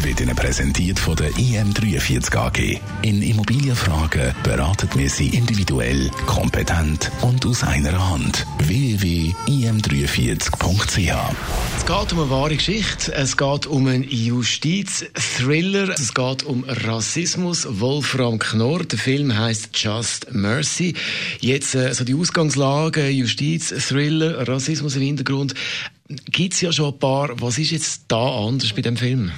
wird Ihnen präsentiert von der IM43 AG. In Immobilienfragen beraten wir Sie individuell, kompetent und aus einer Hand. www.im43.ch Es geht um eine wahre Geschichte. Es geht um einen Justiz-Thriller. Es geht um Rassismus. Wolfram Knorr. Der Film heißt Just Mercy. Jetzt äh, so die Ausgangslage, Justiz-Thriller, Rassismus im Hintergrund. Gibt es ja schon ein paar. Was ist jetzt da anders bei dem Film?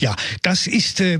Ja, das ist äh,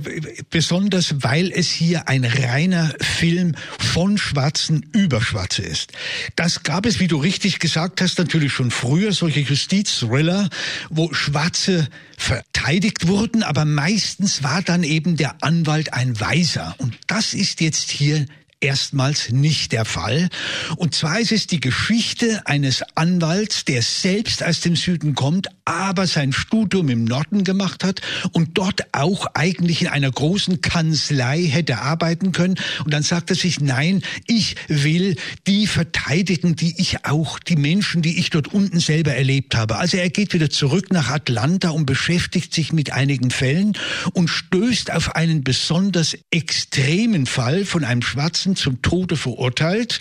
besonders, weil es hier ein reiner Film von Schwarzen über Schwarze ist. Das gab es, wie du richtig gesagt hast, natürlich schon früher, solche Justizthriller, wo Schwarze verteidigt wurden, aber meistens war dann eben der Anwalt ein Weiser. Und das ist jetzt hier erstmals nicht der Fall. Und zwar ist es die Geschichte eines Anwalts, der selbst aus dem Süden kommt, aber sein Studium im Norden gemacht hat und dort auch eigentlich in einer großen Kanzlei hätte arbeiten können. Und dann sagt er sich, nein, ich will die verteidigen, die ich auch, die Menschen, die ich dort unten selber erlebt habe. Also er geht wieder zurück nach Atlanta und beschäftigt sich mit einigen Fällen und stößt auf einen besonders extremen Fall von einem schwarzen zum Tode verurteilt.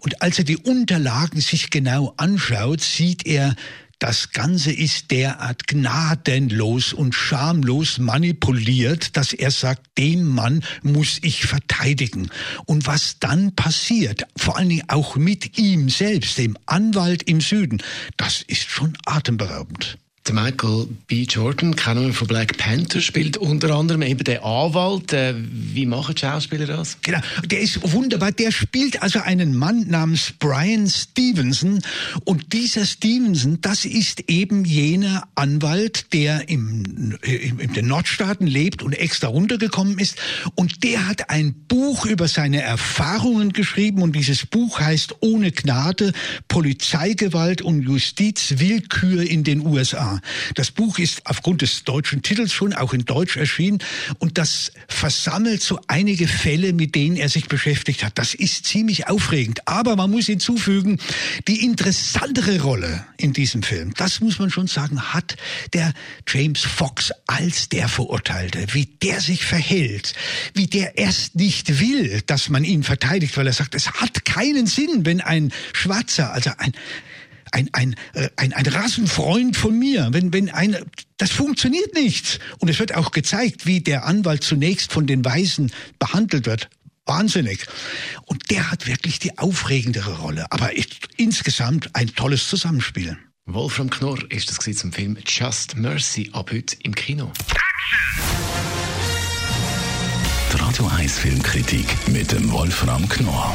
Und als er die Unterlagen sich genau anschaut, sieht er, das Ganze ist derart gnadenlos und schamlos manipuliert, dass er sagt, den Mann muss ich verteidigen. Und was dann passiert, vor allen Dingen auch mit ihm selbst, dem Anwalt im Süden, das ist schon atemberaubend. Der Michael B. Jordan, kennen wir von Black Panther, spielt unter anderem eben den Anwalt. Äh, wie machen die Schauspieler das? Genau, der ist wunderbar. Der spielt also einen Mann namens Brian Stevenson. Und dieser Stevenson, das ist eben jener Anwalt, der im, im, in den Nordstaaten lebt und extra runtergekommen ist. Und der hat ein Buch über seine Erfahrungen geschrieben. Und dieses Buch heißt Ohne Gnade, Polizeigewalt und Justizwillkür in den USA. Das Buch ist aufgrund des deutschen Titels schon auch in Deutsch erschienen und das versammelt so einige Fälle, mit denen er sich beschäftigt hat. Das ist ziemlich aufregend. Aber man muss hinzufügen, die interessantere Rolle in diesem Film, das muss man schon sagen, hat der James Fox als der Verurteilte, wie der sich verhält, wie der erst nicht will, dass man ihn verteidigt, weil er sagt, es hat keinen Sinn, wenn ein Schwarzer, also ein ein, ein, äh, ein, ein Rassenfreund von mir, wenn, wenn ein, das funktioniert nicht. Und es wird auch gezeigt, wie der Anwalt zunächst von den Weißen behandelt wird. Wahnsinnig. Und der hat wirklich die aufregendere Rolle. Aber insgesamt ein tolles Zusammenspiel. Wolfram Knorr ist das zum Film Just Mercy ab heute im Kino. Die Radio 1 Filmkritik mit dem Wolfram Knorr